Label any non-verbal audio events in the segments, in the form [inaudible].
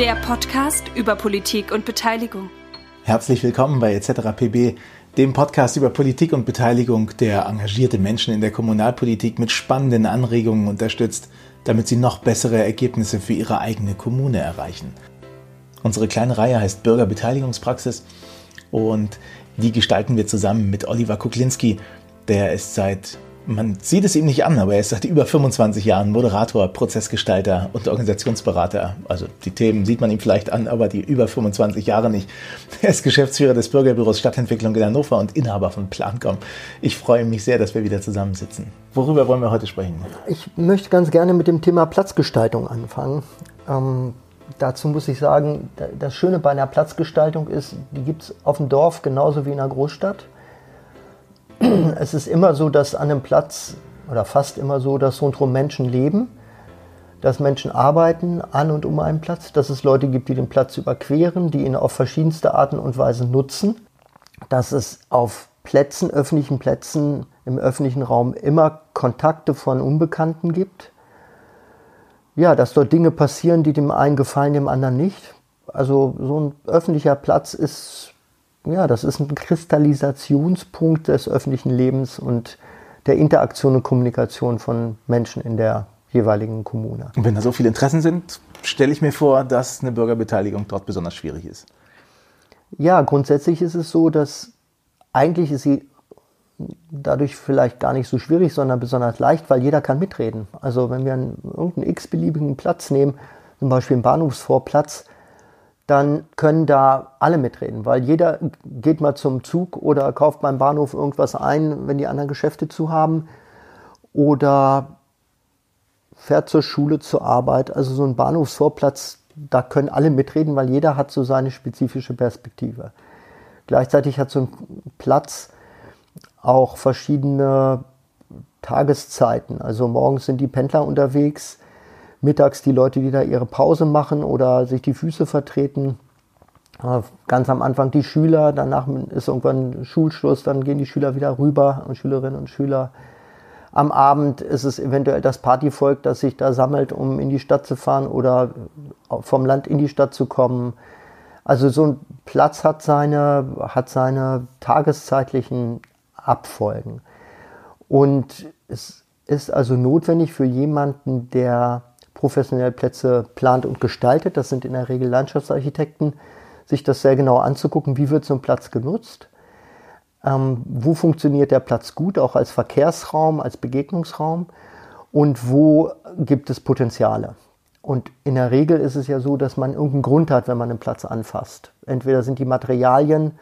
Der Podcast über Politik und Beteiligung. Herzlich willkommen bei etc. pb, dem Podcast über Politik und Beteiligung, der engagierte Menschen in der Kommunalpolitik mit spannenden Anregungen unterstützt, damit sie noch bessere Ergebnisse für ihre eigene Kommune erreichen. Unsere kleine Reihe heißt Bürgerbeteiligungspraxis und die gestalten wir zusammen mit Oliver Kuklinski. Der ist seit, man sieht es ihm nicht an, aber er ist seit über 25 Jahren Moderator, Prozessgestalter und Organisationsberater. Also die Themen sieht man ihm vielleicht an, aber die über 25 Jahre nicht. [laughs] Er ist Geschäftsführer des Bürgerbüros Stadtentwicklung in Hannover und Inhaber von Plancom. Ich freue mich sehr, dass wir wieder zusammensitzen. Worüber wollen wir heute sprechen? Ich möchte ganz gerne mit dem Thema Platzgestaltung anfangen. Ähm dazu muss ich sagen, das Schöne bei einer Platzgestaltung ist, die gibt es auf dem Dorf genauso wie in einer Großstadt. [clears throat] Es ist immer so, dass an einem Platz, oder fast immer so, dass rundherum Menschen leben, dass Menschen arbeiten an und um einen Platz, dass es Leute gibt, die den Platz überqueren, die ihn auf verschiedenste Arten und Weisen nutzen, dass es auf Plätzen, öffentlichen Plätzen, im öffentlichen Raum immer Kontakte von Unbekannten gibt ja, dass dort Dinge passieren, die dem einen gefallen, dem anderen nicht. Also so ein öffentlicher Platz ist, ja, das ist ein Kristallisationspunkt des öffentlichen Lebens und der Interaktion und Kommunikation von Menschen in der jeweiligen Kommune. Und wenn da so viele Interessen sind, stelle ich mir vor, dass eine Bürgerbeteiligung dort besonders schwierig ist. Ja, grundsätzlich ist es so, dass eigentlich ist sie dadurch vielleicht gar nicht so schwierig, sondern besonders leicht, weil jeder kann mitreden. Also wenn wir einen, irgendeinen x-beliebigen Platz nehmen, zum Beispiel einen Bahnhofsvorplatz, dann können da alle mitreden, weil jeder geht mal zum Zug oder kauft beim Bahnhof irgendwas ein, wenn die anderen Geschäfte zu haben oder fährt zur Schule, zur Arbeit. Also so ein Bahnhofsvorplatz, da können alle mitreden, weil jeder hat so seine spezifische Perspektive. Gleichzeitig hat so ein Platz auch verschiedene Tageszeiten. Also morgens sind die Pendler unterwegs, mittags die Leute, die da ihre Pause machen oder sich die Füße vertreten. Äh, ganz am Anfang die Schüler, danach ist irgendwann Schulschluss, dann gehen die Schüler wieder rüber und Schülerinnen und Schüler. Am Abend ist es eventuell das Partyvolk, das sich da sammelt, um in die Stadt zu fahren oder vom Land in die Stadt zu kommen. Also so ein Platz hat seine, hat seine tageszeitlichen abfolgen. Und es ist also notwendig für jemanden, der professionell Plätze plant und gestaltet, das sind in der Regel Landschaftsarchitekten, sich das sehr genau anzugucken, wie wird so ein Platz genutzt, ähm, wo funktioniert der Platz gut, auch als Verkehrsraum, als Begegnungsraum und wo gibt es Potenziale. Und in der Regel ist es ja so, dass man irgendeinen Grund hat, wenn man einen Platz anfasst. Entweder sind die Materialien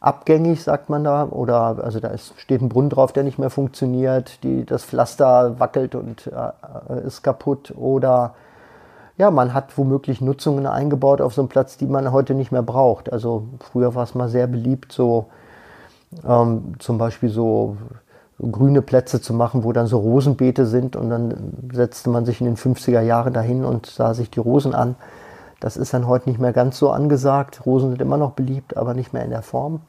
abgängig, sagt man da, oder also da ist, steht ein Brunnen drauf, der nicht mehr funktioniert, die, das Pflaster wackelt und äh, ist kaputt, oder ja, man hat womöglich Nutzungen eingebaut auf so einem Platz, die man heute nicht mehr braucht. Also früher war es mal sehr beliebt, so ähm, zum Beispiel so grüne Plätze zu machen, wo dann so Rosenbeete sind und dann setzte man sich in den 50er Jahren dahin und sah sich die Rosen an. Das ist dann heute nicht mehr ganz so angesagt. Rosen sind immer noch beliebt, aber nicht mehr in der Form.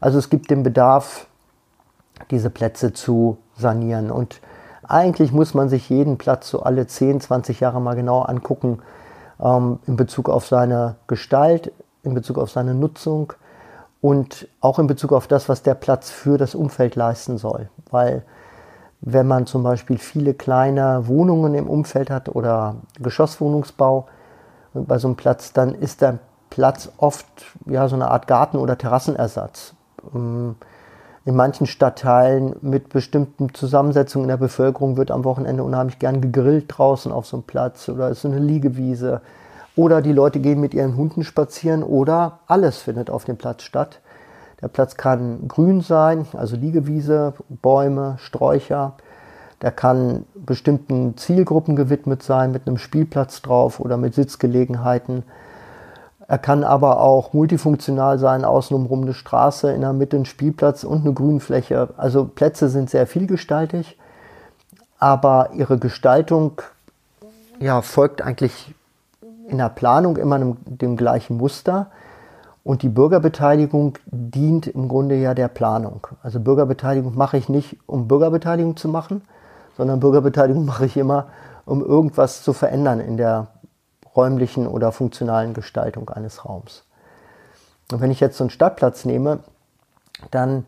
Also es gibt den Bedarf, diese Plätze zu sanieren. Und eigentlich muss man sich jeden Platz so alle 10, 20 Jahre mal genau angucken, ähm, in Bezug auf seine Gestalt, in Bezug auf seine Nutzung und auch in Bezug auf das, was der Platz für das Umfeld leisten soll. Weil wenn man zum Beispiel viele kleine Wohnungen im Umfeld hat oder Geschosswohnungsbau, bei so einem Platz, dann ist der Platz oft ja, so eine Art Garten- oder Terrassenersatz. Ähm, in manchen Stadtteilen mit bestimmten Zusammensetzungen in der Bevölkerung wird am Wochenende unheimlich gern gegrillt draußen auf so einem Platz oder ist so eine Liegewiese. Oder die Leute gehen mit ihren Hunden spazieren oder alles findet auf dem Platz statt. Der Platz kann grün sein, also Liegewiese, Bäume, Sträucher. Der kann bestimmten Zielgruppen gewidmet sein, mit einem Spielplatz drauf oder mit Sitzgelegenheiten. Er kann aber auch multifunktional sein, außenrum eine Straße, in der Mitte ein Spielplatz und eine Grünfläche. Also Plätze sind sehr vielgestaltig, aber ihre Gestaltung ja, folgt eigentlich in der Planung immer dem, dem gleichen Muster. Und die Bürgerbeteiligung dient im Grunde ja der Planung. Also Bürgerbeteiligung mache ich nicht, um Bürgerbeteiligung zu machen, sondern Bürgerbeteiligung mache ich immer, um irgendwas zu verändern in der räumlichen oder funktionalen Gestaltung eines Raums. Und wenn ich jetzt so einen Stadtplatz nehme, dann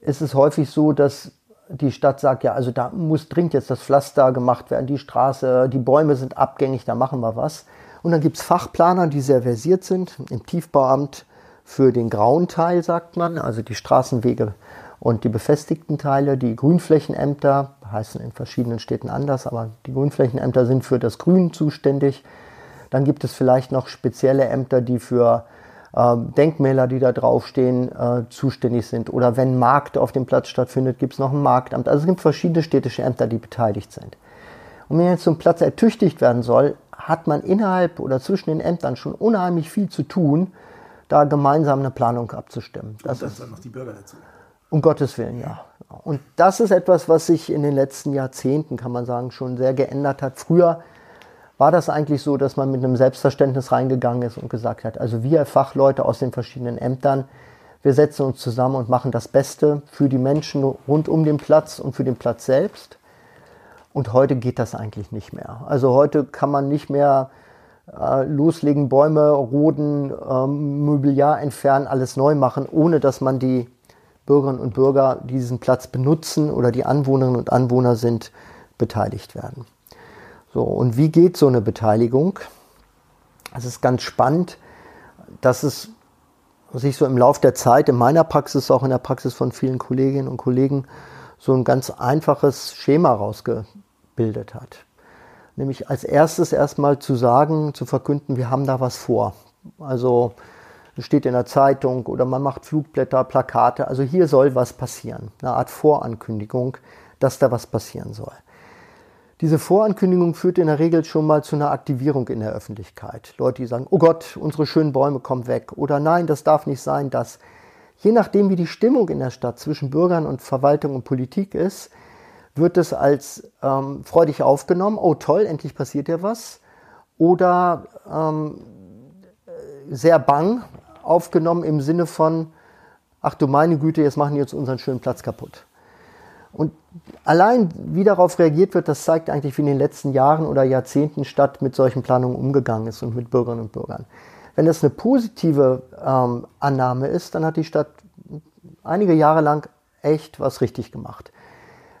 ist es häufig so, dass die Stadt sagt, ja, also da muss dringend jetzt das Pflaster gemacht werden, die Straße, die Bäume sind abgängig, da machen wir was. Und dann gibt es Fachplaner, die sehr versiert sind, im Tiefbauamt für den grauen Teil, sagt man, also die Straßenwege und die befestigten Teile, die Grünflächenämter, heißen in verschiedenen Städten anders, aber die Grünflächenämter sind für das Grün zuständig. Dann gibt es vielleicht noch spezielle Ämter, die für äh, Denkmäler, die da draufstehen, äh, zuständig sind. Oder wenn Markt auf dem Platz stattfindet, gibt es noch ein Marktamt. Also es gibt verschiedene städtische Ämter, die beteiligt sind. Und wenn jetzt so ein Platz ertüchtigt werden soll, hat man innerhalb oder zwischen den Ämtern schon unheimlich viel zu tun, da gemeinsam eine Planung abzustimmen. Das und dann ist, noch die Bürger dazu. Um Gottes Willen, ja. Und das ist etwas, was sich in den letzten Jahrzehnten, kann man sagen, schon sehr geändert hat. Früher war das eigentlich so, dass man mit einem Selbstverständnis reingegangen ist und gesagt hat, also wir Fachleute aus den verschiedenen Ämtern, wir setzen uns zusammen und machen das Beste für die Menschen rund um den Platz und für den Platz selbst. Und heute geht das eigentlich nicht mehr. Also heute kann man nicht mehr äh, loslegen, Bäume roden, ähm, Mobiliar entfernen, alles neu machen, ohne dass man die Bürgerinnen und Bürger, die diesen Platz benutzen oder die Anwohnerinnen und Anwohner sind, beteiligt werden. So, und wie geht so eine Beteiligung? Es ist ganz spannend, dass es sich so im Laufe der Zeit, in meiner Praxis, auch in der Praxis von vielen Kolleginnen und Kollegen, so ein ganz einfaches Schema rausgebildet hat. Nämlich als erstes erstmal zu sagen, zu verkünden, wir haben da was vor. Also es steht in der Zeitung oder man macht Flugblätter, Plakate. Also hier soll was passieren. Eine Art Vorankündigung, dass da was passieren soll. Diese Vorankündigung führt in der Regel schon mal zu einer Aktivierung in der Öffentlichkeit. Leute, die sagen, oh Gott, unsere schönen Bäume kommen weg. Oder nein, das darf nicht sein, das. Je nachdem, wie die Stimmung in der Stadt zwischen Bürgern und Verwaltung und Politik ist, wird es als ähm, freudig aufgenommen. Oh toll, endlich passiert ja was. Oder ähm, sehr bang aufgenommen im Sinne von, ach du meine Güte, jetzt machen die jetzt unseren schönen Platz kaputt. Und allein wie darauf reagiert wird, das zeigt eigentlich, wie in den letzten Jahren oder Jahrzehnten Stadt mit solchen Planungen umgegangen ist und mit Bürgerinnen und Bürgern. Wenn das eine positive ähm, Annahme ist, dann hat die Stadt einige Jahre lang echt was richtig gemacht.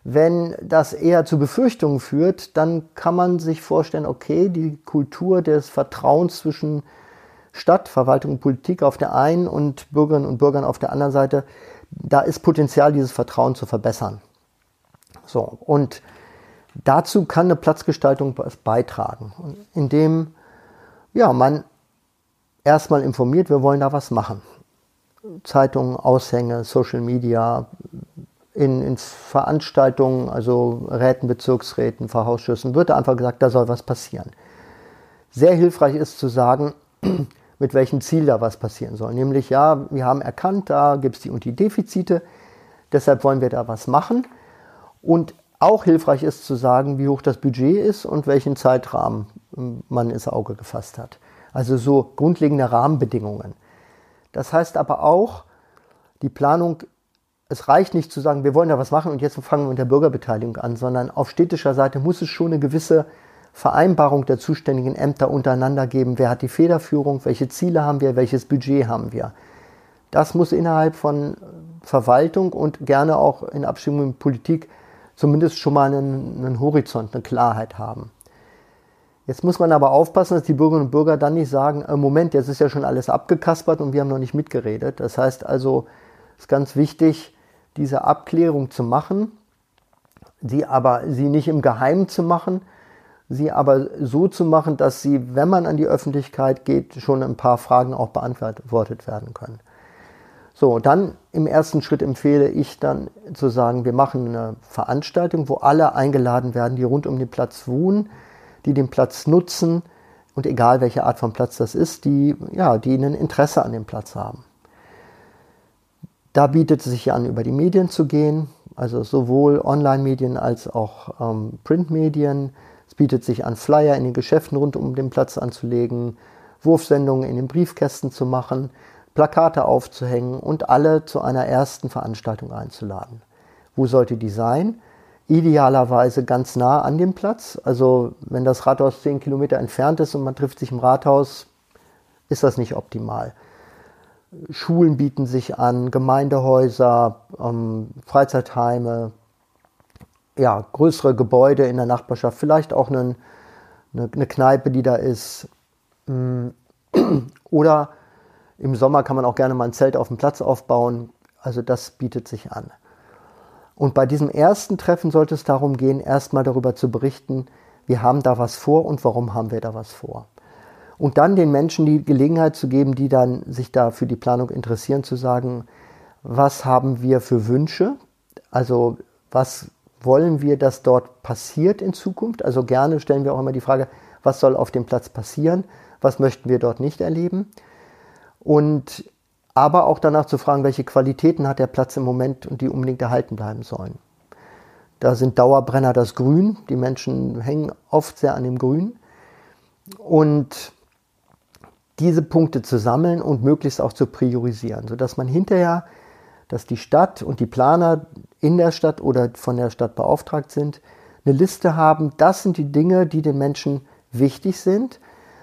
Wenn das eher zu Befürchtungen führt, dann kann man sich vorstellen, okay, die Kultur des Vertrauens zwischen Stadt, Verwaltung und Politik auf der einen und Bürgerinnen und Bürgern auf der anderen Seite, da ist Potenzial, dieses Vertrauen zu verbessern. So, und dazu kann eine Platzgestaltung beitragen, indem ja, man erstmal informiert, wir wollen da was machen. Zeitungen, Aushänge, Social Media, in, in Veranstaltungen, also Räten, Bezirksräten, Verhausschüssen, wird da einfach gesagt, da soll was passieren. Sehr hilfreich ist zu sagen, [clears throat] mit welchem Ziel da was passieren soll. Nämlich, ja, wir haben erkannt, da gibt es die und die Defizite, deshalb wollen wir da was machen. Und auch hilfreich ist zu sagen, wie hoch das Budget ist und welchen Zeitrahmen ähm, man ins Auge gefasst hat. Also so grundlegende Rahmenbedingungen. Das heißt aber auch, die Planung, es reicht nicht zu sagen, wir wollen da was machen und jetzt fangen wir mit der Bürgerbeteiligung an, sondern auf städtischer Seite muss es schon eine gewisse Vereinbarung der zuständigen Ämter untereinander geben. Wer hat die Federführung? Welche Ziele haben wir? Welches Budget haben wir? Das muss innerhalb von Verwaltung und gerne auch in Abstimmung mit Politik zumindest schon mal einen, einen Horizont, eine Klarheit haben. Jetzt muss man aber aufpassen, dass die Bürgerinnen und Bürger dann nicht sagen, äh, Moment, jetzt ist ja schon alles abgekaspert und wir haben noch nicht mitgeredet. Das heißt also, es ist ganz wichtig, diese Abklärung zu machen, sie aber sie nicht im Geheimen zu machen, sie aber so zu machen, dass sie, wenn man an die Öffentlichkeit geht, schon ein paar Fragen auch beantwortet werden können. So, dann im ersten Schritt empfehle ich dann zu sagen, wir machen eine Veranstaltung, wo alle eingeladen werden, die rund um den Platz wohnen, die den Platz nutzen und egal welche Art von Platz das ist, die, ja, die ein Interesse an dem Platz haben. Da bietet es sich an, über die Medien zu gehen, also sowohl Online-Medien als auch ähm, Printmedien. Es bietet sich an, Flyer in den Geschäften rund um den Platz anzulegen, Wurfsendungen in den Briefkästen zu machen. Plakate aufzuhängen und alle zu einer ersten Veranstaltung einzuladen. Wo sollte die sein? idealerweise ganz nah an dem Platz. Also wenn das Rathaus zehn Kilometer entfernt ist und man trifft sich im Rathaus, ist das nicht optimal. Schulen bieten sich an, Gemeindehäuser, ähm, Freizeitheime, ja, größere Gebäude in der Nachbarschaft, vielleicht auch eine, eine, eine Kneipe, die da ist. Mm. [clears throat] Oder im Sommer kann man auch gerne mal ein Zelt auf dem Platz aufbauen. Also das bietet sich an. Und bei diesem ersten Treffen sollte es darum gehen, erstmal darüber zu berichten, wir haben da was vor und warum haben wir da was vor. Und dann den Menschen die Gelegenheit zu geben, die dann sich da für die Planung interessieren, zu sagen, was haben wir für Wünsche? Also was wollen wir, dass dort passiert in Zukunft? Also gerne stellen wir auch immer die Frage, was soll auf dem Platz passieren? Was möchten wir dort nicht erleben? Und aber auch danach zu fragen, welche Qualitäten hat der Platz im Moment und die unbedingt erhalten bleiben sollen. Da sind Dauerbrenner das Grün. Die Menschen hängen oft sehr an dem Grün. Und diese Punkte zu sammeln und möglichst auch zu priorisieren, sodass man hinterher, dass die Stadt und die Planer in der Stadt oder von der Stadt beauftragt sind, eine Liste haben, das sind die Dinge, die den Menschen wichtig sind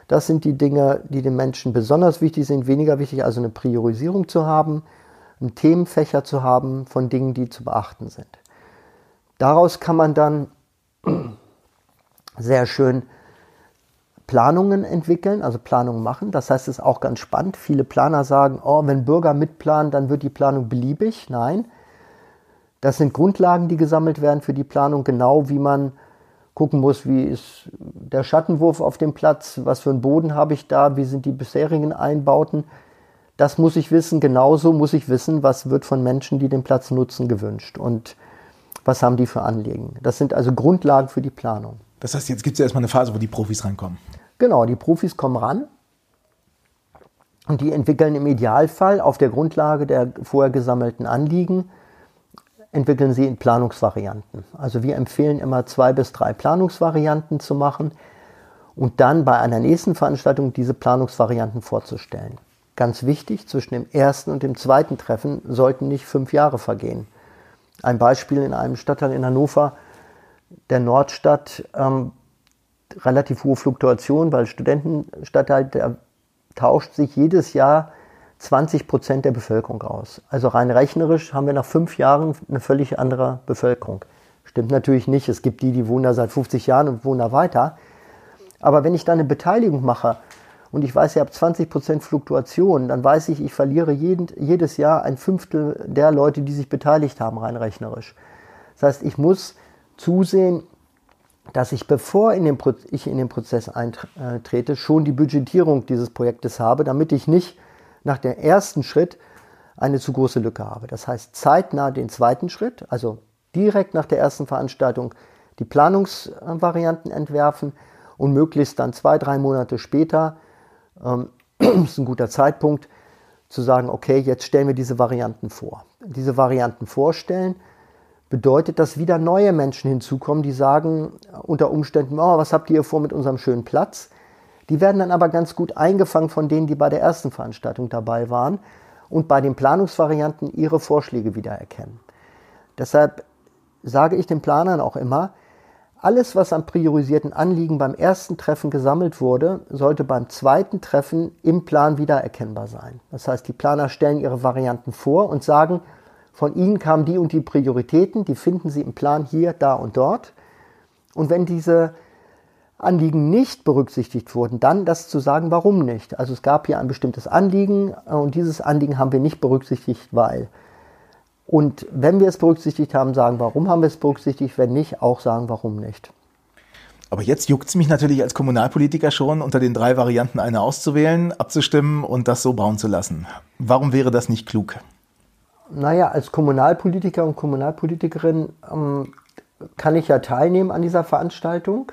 das sind die Dinge, die den Menschen besonders wichtig sind, weniger wichtig, also eine Priorisierung zu haben, einen Themenfächer zu haben von Dingen, die zu beachten sind. Daraus kann man dann [clears throat] sehr schön Planungen entwickeln, also Planungen machen. Das heißt, es ist auch ganz spannend. Viele Planer sagen, oh, wenn Bürger mitplanen, dann wird die Planung beliebig. Nein, das sind Grundlagen, die gesammelt werden für die Planung, genau wie man gucken muss, wie ist der Schattenwurf auf dem Platz, was für einen Boden habe ich da, wie sind die bisherigen Einbauten. Das muss ich wissen. Genauso muss ich wissen, was wird von Menschen, die den Platz nutzen, gewünscht und was haben die für Anliegen. Das sind also Grundlagen für die Planung. Das heißt, jetzt gibt es ja erstmal eine Phase, wo die Profis rankommen. Genau, die Profis kommen ran und die entwickeln im Idealfall auf der Grundlage der vorher gesammelten Anliegen entwickeln Sie in Planungsvarianten. Also wir empfehlen immer zwei bis drei Planungsvarianten zu machen und dann bei einer nächsten Veranstaltung diese Planungsvarianten vorzustellen. Ganz wichtig, zwischen dem ersten und dem zweiten Treffen sollten nicht fünf Jahre vergehen. Ein Beispiel in einem Stadtteil in Hannover, der Nordstadt, ähm, relativ hohe Fluktuation, weil Studentenstadtteil, der tauscht sich jedes Jahr 20 Prozent der Bevölkerung aus. Also rein rechnerisch haben wir nach fünf Jahren eine völlig andere Bevölkerung. Stimmt natürlich nicht. Es gibt die, die wohnen da seit 50 Jahren und wohnen da weiter. Aber wenn ich da eine Beteiligung mache und ich weiß, ich habe 20 Prozent Fluktuation, dann weiß ich, ich verliere jeden, jedes Jahr ein Fünftel der Leute, die sich beteiligt haben, rein rechnerisch. Das heißt, ich muss zusehen, dass ich, bevor in den ich in den Prozess eintrete, schon die Budgetierung dieses Projektes habe, damit ich nicht nach dem ersten Schritt eine zu große Lücke habe. Das heißt, zeitnah den zweiten Schritt, also direkt nach der ersten Veranstaltung die Planungsvarianten entwerfen und möglichst dann zwei, drei Monate später, ähm, [clears throat] ist ein guter Zeitpunkt, zu sagen, okay, jetzt stellen wir diese Varianten vor. Diese Varianten vorstellen bedeutet, dass wieder neue Menschen hinzukommen, die sagen unter Umständen, oh, was habt ihr vor mit unserem schönen Platz? Die werden dann aber ganz gut eingefangen von denen, die bei der ersten Veranstaltung dabei waren und bei den Planungsvarianten ihre Vorschläge wiedererkennen. Deshalb sage ich den Planern auch immer, alles, was an priorisierten Anliegen beim ersten Treffen gesammelt wurde, sollte beim zweiten Treffen im Plan wiedererkennbar sein. Das heißt, die Planer stellen ihre Varianten vor und sagen, von ihnen kamen die und die Prioritäten, die finden sie im Plan hier, da und dort. Und wenn diese Anliegen nicht berücksichtigt wurden, dann das zu sagen, warum nicht. Also es gab hier ein bestimmtes Anliegen äh, und dieses Anliegen haben wir nicht berücksichtigt, weil. Und wenn wir es berücksichtigt haben, sagen, warum haben wir es berücksichtigt, wenn nicht, auch sagen, warum nicht. Aber jetzt juckt es mich natürlich als Kommunalpolitiker schon, unter den drei Varianten eine auszuwählen, abzustimmen und das so bauen zu lassen. Warum wäre das nicht klug? Naja, als Kommunalpolitiker und Kommunalpolitikerin ähm, kann ich ja teilnehmen an dieser Veranstaltung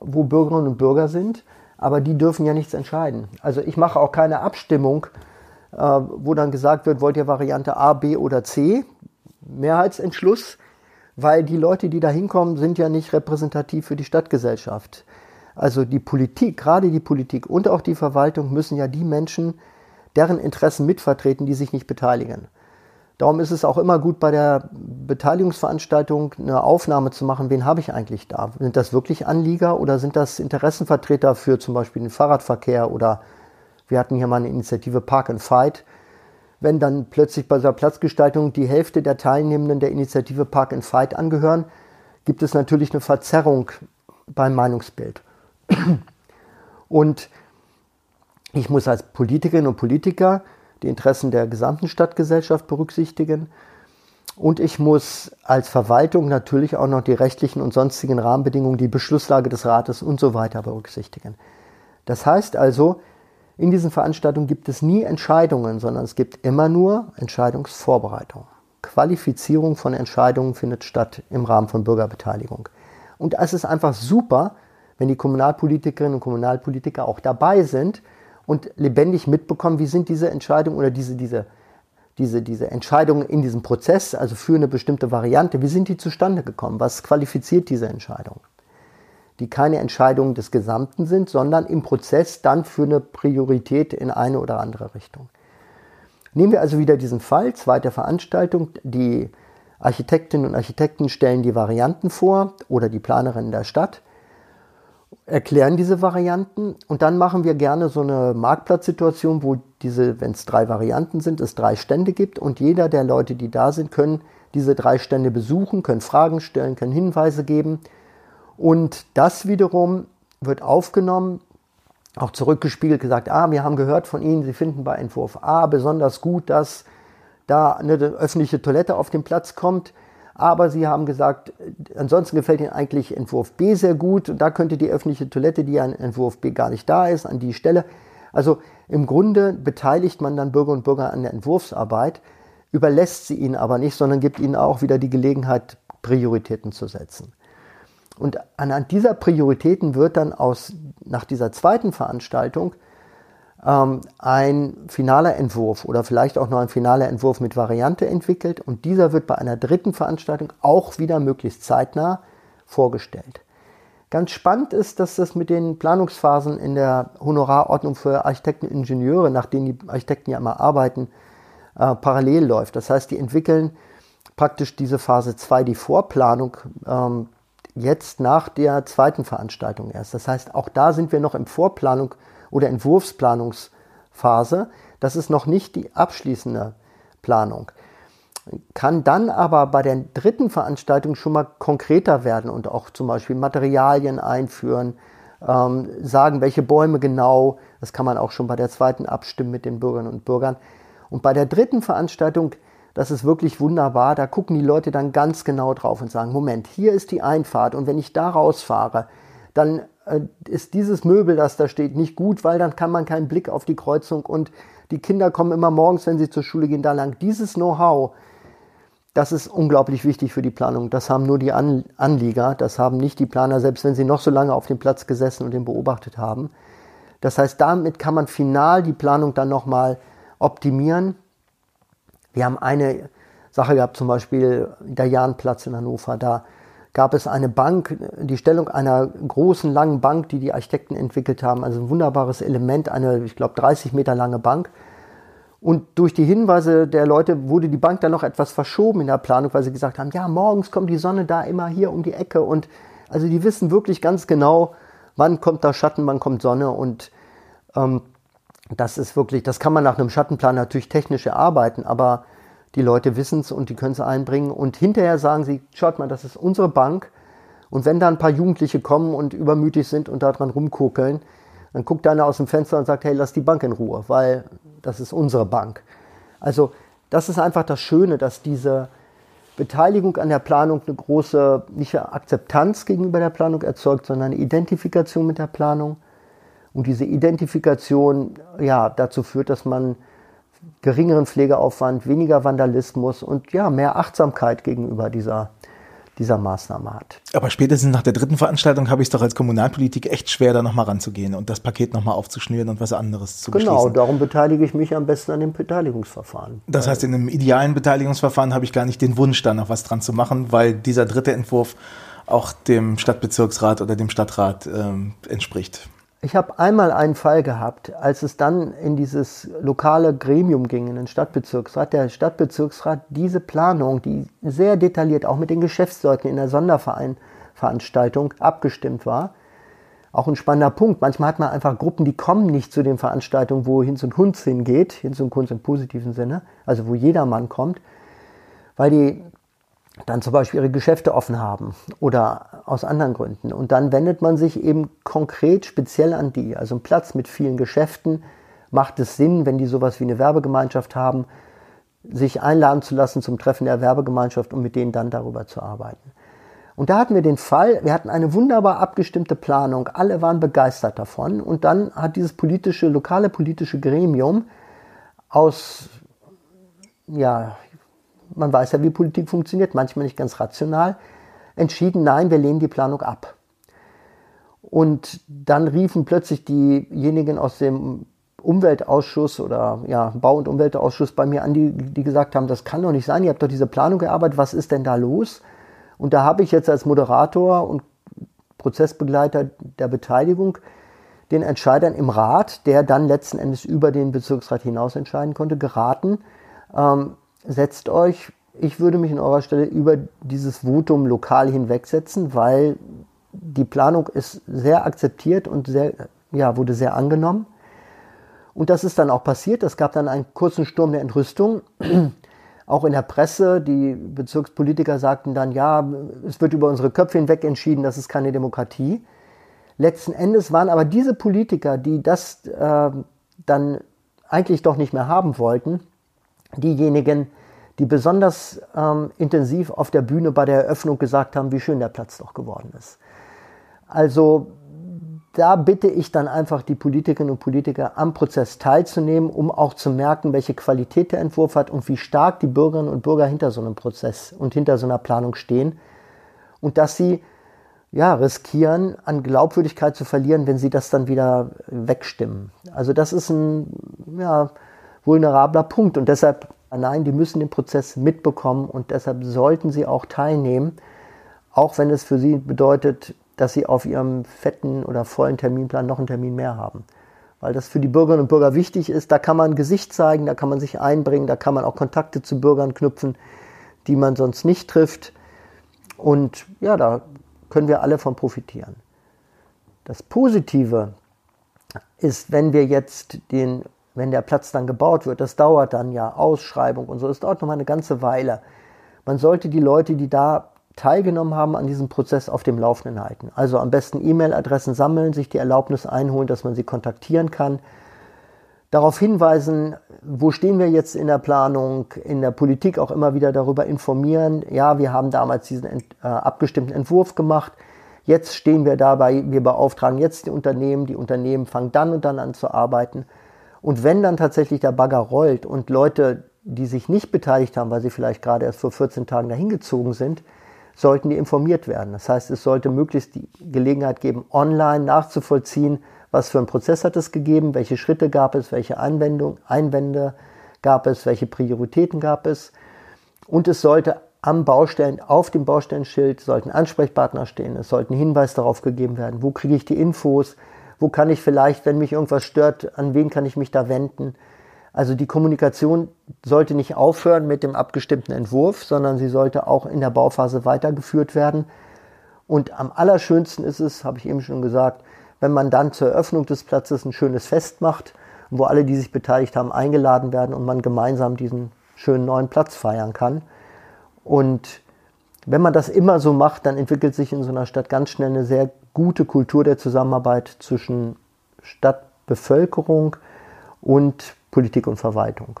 wo Bürgerinnen und Bürger sind, aber die dürfen ja nichts entscheiden. Also ich mache auch keine Abstimmung, äh, wo dann gesagt wird, wollt ihr Variante A, B oder C, Mehrheitsentschluss, weil die Leute, die da hinkommen, sind ja nicht repräsentativ für die Stadtgesellschaft. Also die Politik, gerade die Politik und auch die Verwaltung müssen ja die Menschen, deren Interessen mitvertreten, die sich nicht beteiligen. Darum ist es auch immer gut, bei der Beteiligungsveranstaltung eine Aufnahme zu machen. Wen habe ich eigentlich da? Sind das wirklich Anlieger oder sind das Interessenvertreter für zum Beispiel den Fahrradverkehr oder wir hatten hier mal eine Initiative Park and Fight. Wenn dann plötzlich bei dieser Platzgestaltung die Hälfte der Teilnehmenden der Initiative Park and Fight angehören, gibt es natürlich eine Verzerrung beim Meinungsbild. Und ich muss als Politikerin und Politiker die Interessen der gesamten Stadtgesellschaft berücksichtigen. Und ich muss als Verwaltung natürlich auch noch die rechtlichen und sonstigen Rahmenbedingungen, die Beschlusslage des Rates und so weiter berücksichtigen. Das heißt also, in diesen Veranstaltungen gibt es nie Entscheidungen, sondern es gibt immer nur Entscheidungsvorbereitung. Qualifizierung von Entscheidungen findet statt im Rahmen von Bürgerbeteiligung. Und es ist einfach super, wenn die Kommunalpolitikerinnen und Kommunalpolitiker auch dabei sind und lebendig mitbekommen, wie sind diese Entscheidungen oder diese, diese, diese, diese Entscheidungen in diesem Prozess, also für eine bestimmte Variante, wie sind die zustande gekommen? Was qualifiziert diese Entscheidung? Die keine Entscheidungen des Gesamten sind, sondern im Prozess dann für eine Priorität in eine oder andere Richtung. Nehmen wir also wieder diesen Fall, zweite Veranstaltung, die Architektinnen und Architekten stellen die Varianten vor oder die Planerinnen der Stadt erklären diese Varianten und dann machen wir gerne so eine Marktplatzsituation, wo diese, wenn es drei Varianten sind, es drei Stände gibt und jeder der Leute, die da sind, können diese drei Stände besuchen, können Fragen stellen, können Hinweise geben. Und das wiederum wird aufgenommen, auch zurückgespiegelt, gesagt, ah, wir haben gehört von Ihnen, Sie finden bei Entwurf A besonders gut, dass da eine öffentliche Toilette auf den Platz kommt aber sie haben gesagt, ansonsten gefällt ihnen eigentlich Entwurf B sehr gut. Da könnte die öffentliche Toilette, die an Entwurf B gar nicht da ist, an die Stelle. Also im Grunde beteiligt man dann Bürger und Bürger an der Entwurfsarbeit, überlässt sie ihnen aber nicht, sondern gibt ihnen auch wieder die Gelegenheit, Prioritäten zu setzen. Und anhand dieser Prioritäten wird dann aus, nach dieser zweiten Veranstaltung ähm, ein finaler Entwurf oder vielleicht auch noch ein finaler Entwurf mit Variante entwickelt und dieser wird bei einer dritten Veranstaltung auch wieder möglichst zeitnah vorgestellt. Ganz spannend ist, dass das mit den Planungsphasen in der Honorarordnung für Architekten und Ingenieure, nach denen die Architekten ja immer arbeiten, äh, parallel läuft. Das heißt, die entwickeln praktisch diese Phase 2, die Vorplanung, ähm, jetzt nach der zweiten Veranstaltung erst. Das heißt, auch da sind wir noch im Vorplanung oder Entwurfsplanungsphase. Das ist noch nicht die abschließende Planung. Kann dann aber bei der dritten Veranstaltung schon mal konkreter werden und auch zum Beispiel Materialien einführen, ähm, sagen, welche Bäume genau. Das kann man auch schon bei der zweiten abstimmen mit den Bürgerinnen und Bürgern. Und bei der dritten Veranstaltung, das ist wirklich wunderbar, da gucken die Leute dann ganz genau drauf und sagen, Moment, hier ist die Einfahrt und wenn ich da rausfahre, dann ist dieses Möbel, das da steht, nicht gut, weil dann kann man keinen Blick auf die Kreuzung und die Kinder kommen immer morgens, wenn sie zur Schule gehen, da lang. Dieses Know-how, das ist unglaublich wichtig für die Planung. Das haben nur die An Anlieger, das haben nicht die Planer, selbst wenn sie noch so lange auf dem Platz gesessen und den beobachtet haben. Das heißt, damit kann man final die Planung dann nochmal optimieren. Wir haben eine Sache gehabt, zum Beispiel der Jahnplatz in Hannover, da gab es eine Bank, die Stellung einer großen, langen Bank, die die Architekten entwickelt haben. Also ein wunderbares Element, eine, ich glaube, 30 Meter lange Bank. Und durch die Hinweise der Leute wurde die Bank dann noch etwas verschoben in der Planung, weil sie gesagt haben, ja, morgens kommt die Sonne da immer hier um die Ecke. Und also die wissen wirklich ganz genau, wann kommt da Schatten, wann kommt Sonne. Und ähm, das ist wirklich, das kann man nach einem Schattenplan natürlich technisch erarbeiten, aber die Leute wissen es und die können es einbringen. Und hinterher sagen sie, schaut mal, das ist unsere Bank. Und wenn da ein paar Jugendliche kommen und übermütig sind und daran rumkokeln, dann guckt einer aus dem Fenster und sagt, hey, lass die Bank in Ruhe, weil das ist unsere Bank. Also das ist einfach das Schöne, dass diese Beteiligung an der Planung eine große, nicht Akzeptanz gegenüber der Planung erzeugt, sondern eine Identifikation mit der Planung. Und diese Identifikation ja, dazu führt, dass man geringeren Pflegeaufwand, weniger Vandalismus und ja, mehr Achtsamkeit gegenüber dieser, dieser Maßnahme hat. Aber spätestens nach der dritten Veranstaltung habe ich es doch als Kommunalpolitik echt schwer, da nochmal ranzugehen und das Paket nochmal aufzuschnüren und was anderes zu Genau, beschließen. darum beteilige ich mich am besten an dem Beteiligungsverfahren. Das heißt, in einem idealen Beteiligungsverfahren habe ich gar nicht den Wunsch, da noch was dran zu machen, weil dieser dritte Entwurf auch dem Stadtbezirksrat oder dem Stadtrat ähm, entspricht. Ich habe einmal einen Fall gehabt, als es dann in dieses lokale Gremium ging, in den Stadtbezirksrat. Der Stadtbezirksrat diese Planung, die sehr detailliert auch mit den Geschäftsleuten in der Sonderveranstaltung abgestimmt war. Auch ein spannender Punkt. Manchmal hat man einfach Gruppen, die kommen nicht zu den Veranstaltungen, wo Hinz und Hunz hingeht. Hinz und Kunz im positiven Sinne. Also wo jedermann kommt. Weil die dann zum Beispiel ihre Geschäfte offen haben oder aus anderen Gründen. Und dann wendet man sich eben konkret speziell an die. Also ein Platz mit vielen Geschäften macht es Sinn, wenn die sowas wie eine Werbegemeinschaft haben, sich einladen zu lassen zum Treffen der Werbegemeinschaft und mit denen dann darüber zu arbeiten. Und da hatten wir den Fall, wir hatten eine wunderbar abgestimmte Planung, alle waren begeistert davon und dann hat dieses politische, lokale politische Gremium aus ja, man weiß ja, wie Politik funktioniert, manchmal nicht ganz rational, entschieden, nein, wir lehnen die Planung ab. Und dann riefen plötzlich diejenigen aus dem Umweltausschuss oder ja, Bau- und Umweltausschuss bei mir an, die, die gesagt haben, das kann doch nicht sein, ihr habt doch diese Planung gearbeitet, was ist denn da los? Und da habe ich jetzt als Moderator und Prozessbegleiter der Beteiligung den Entscheidern im Rat, der dann letzten Endes über den Bezirksrat hinaus entscheiden konnte, geraten, ähm, setzt euch, ich würde mich in eurer Stelle über dieses Votum lokal hinwegsetzen, weil die Planung ist sehr akzeptiert und sehr, ja, wurde sehr angenommen. Und das ist dann auch passiert. Es gab dann einen kurzen Sturm der Entrüstung. [clears throat] Auch in der Presse, die Bezirkspolitiker sagten dann, ja, es wird über unsere Köpfe hinweg entschieden, das ist keine Demokratie. Letzten Endes waren aber diese Politiker, die das äh, dann eigentlich doch nicht mehr haben wollten, diejenigen, die besonders ähm, intensiv auf der Bühne bei der Eröffnung gesagt haben, wie schön der Platz doch geworden ist. Also da bitte ich dann einfach die Politikerinnen und Politiker am Prozess teilzunehmen, um auch zu merken, welche Qualität der Entwurf hat und wie stark die Bürgerinnen und Bürger hinter so einem Prozess und hinter so einer Planung stehen und dass sie ja, riskieren, an Glaubwürdigkeit zu verlieren, wenn sie das dann wieder wegstimmen. Also das ist ein ja, vulnerabler Punkt und deshalb, nein, die müssen den Prozess mitbekommen und deshalb sollten sie auch teilnehmen, auch wenn es für sie bedeutet, dass sie auf ihrem fetten oder vollen Terminplan noch einen Termin mehr haben. Weil das für die Bürgerinnen und Bürger wichtig ist. Da kann man Gesicht zeigen, da kann man sich einbringen, da kann man auch Kontakte zu Bürgern knüpfen, die man sonst nicht trifft. Und ja, da können wir alle von profitieren. Das Positive ist, wenn wir jetzt den, wenn der Platz dann gebaut wird, das dauert dann ja, Ausschreibung und so, das dauert noch mal eine ganze Weile. Man sollte die Leute, die da teilgenommen haben an diesem Prozess, auf dem Laufenden halten. Also am besten E-Mail-Adressen sammeln, sich die Erlaubnis einholen, dass man sie kontaktieren kann. Darauf hinweisen, wo stehen wir jetzt in der Planung, in der Politik auch immer wieder darüber informieren. Ja, wir haben damals diesen äh, abgestimmten Entwurf gemacht. Jetzt stehen wir dabei, wir beauftragen jetzt die Unternehmen, die Unternehmen fangen dann und dann an zu arbeiten. Und wenn dann tatsächlich der Bagger rollt und Leute, die sich nicht beteiligt haben, weil sie vielleicht gerade erst vor 14 Tagen dahin gezogen sind, sollten die informiert werden. Das heißt, es sollte möglichst die Gelegenheit geben, online nachzuvollziehen, was für einen Prozess hat es gegeben, welche Schritte gab es, welche Einwendung, Einwände gab es, welche Prioritäten gab es. Und es sollte am Baustellen, auf dem Baustellenschild sollten Ansprechpartner stehen. Es sollten Hinweis darauf gegeben werden, wo kriege ich die Infos, wo kann ich vielleicht, wenn mich irgendwas stört, an wen kann ich mich da wenden. Also die Kommunikation sollte nicht aufhören mit dem abgestimmten Entwurf, sondern sie sollte auch in der Bauphase weitergeführt werden. Und am allerschönsten ist es, habe ich eben schon gesagt, wenn man dann zur Eröffnung des Platzes ein schönes Fest macht, wo alle, die sich beteiligt haben, eingeladen werden und man gemeinsam diesen schönen neuen Platz feiern kann. Und wenn man das immer so macht, dann entwickelt sich in so einer Stadt ganz schnell eine sehr gute Kultur der Zusammenarbeit zwischen Stadtbevölkerung und Politik und Verwaltung.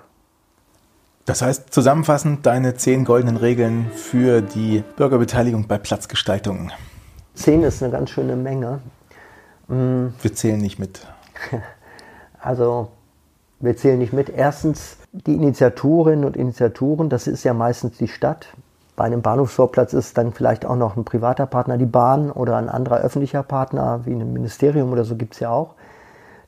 Das heißt zusammenfassend deine zehn goldenen Regeln für die Bürgerbeteiligung bei Platzgestaltungen. Zehn ist eine ganz schöne Menge. Mm. Wir zählen nicht mit. [laughs] Also wir zählen nicht mit. Erstens die Initiatorinnen und Initiatoren, das ist ja meistens die Stadt. Bei einem Bahnhofsvorplatz ist dann vielleicht auch noch ein privater Partner die Bahn oder ein anderer öffentlicher Partner, wie ein Ministerium oder so gibt es ja auch.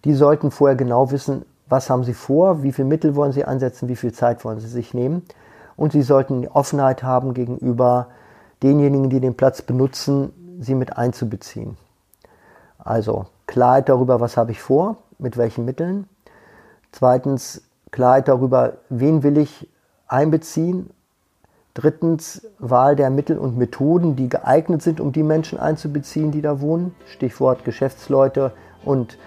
Die sollten vorher genau wissen, was haben Sie vor, wie viel Mittel wollen Sie einsetzen, wie viel Zeit wollen Sie sich nehmen. Und Sie sollten Offenheit haben gegenüber denjenigen, die den Platz benutzen, sie mit einzubeziehen. Also Klarheit darüber, was habe ich vor, mit welchen Mitteln. Zweitens Klarheit darüber, wen will ich einbeziehen. Drittens Wahl der Mittel und Methoden, die geeignet sind, um die Menschen einzubeziehen, die da wohnen. Stichwort Geschäftsleute und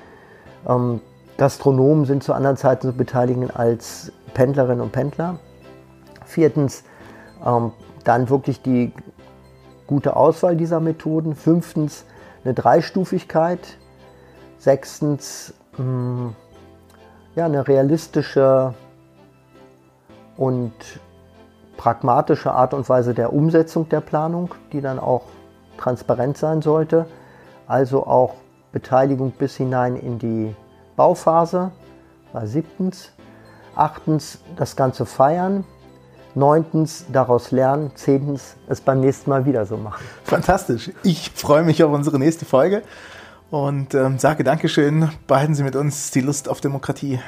ähm, Gastronomen sind zu anderen Zeiten zu beteiligen als Pendlerinnen und Pendler. Viertens ähm, dann wirklich die gute Auswahl dieser Methoden. Fünftens eine Dreistufigkeit. Sechstens mh, hm, ja, eine realistische und pragmatische Art und Weise der Umsetzung der Planung, die dann auch transparent sein sollte. Also auch Beteiligung bis hinein in die Bauphase. War siebtens. Achtens das Ganze feiern. Neuntens daraus lernen. Zehntens es beim nächsten Mal wieder so machen. Fantastisch. Ich freue mich auf unsere nächste Folge und ähm, sage Dankeschön. Behalten Sie mit uns die Lust auf Demokratie.